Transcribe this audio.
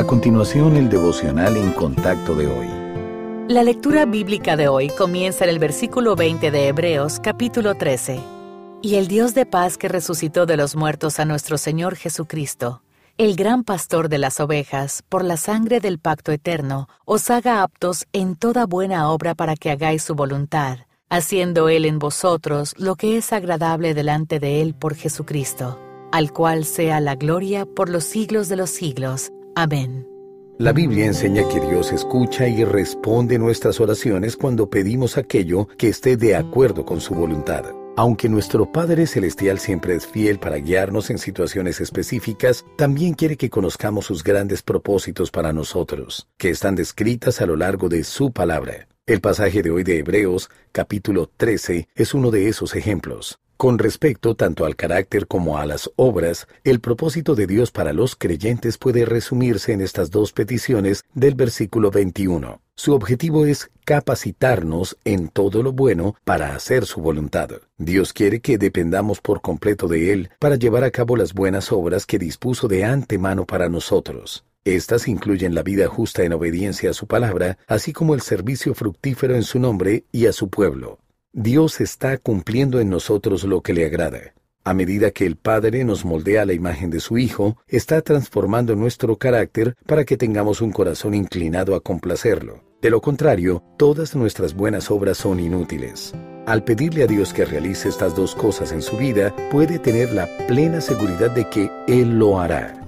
A continuación, el devocional en contacto de hoy. La lectura bíblica de hoy comienza en el versículo 20 de Hebreos capítulo 13. Y el Dios de paz que resucitó de los muertos a nuestro Señor Jesucristo, el gran pastor de las ovejas, por la sangre del pacto eterno, os haga aptos en toda buena obra para que hagáis su voluntad, haciendo Él en vosotros lo que es agradable delante de Él por Jesucristo, al cual sea la gloria por los siglos de los siglos. Amén. La Biblia enseña que Dios escucha y responde nuestras oraciones cuando pedimos aquello que esté de acuerdo con su voluntad. Aunque nuestro Padre Celestial siempre es fiel para guiarnos en situaciones específicas, también quiere que conozcamos sus grandes propósitos para nosotros, que están descritas a lo largo de su palabra. El pasaje de hoy de Hebreos, capítulo 13, es uno de esos ejemplos. Con respecto tanto al carácter como a las obras, el propósito de Dios para los creyentes puede resumirse en estas dos peticiones del versículo 21. Su objetivo es capacitarnos en todo lo bueno para hacer su voluntad. Dios quiere que dependamos por completo de Él para llevar a cabo las buenas obras que dispuso de antemano para nosotros. Estas incluyen la vida justa en obediencia a su palabra, así como el servicio fructífero en su nombre y a su pueblo. Dios está cumpliendo en nosotros lo que le agrada. A medida que el Padre nos moldea la imagen de su Hijo, está transformando nuestro carácter para que tengamos un corazón inclinado a complacerlo. De lo contrario, todas nuestras buenas obras son inútiles. Al pedirle a Dios que realice estas dos cosas en su vida, puede tener la plena seguridad de que Él lo hará.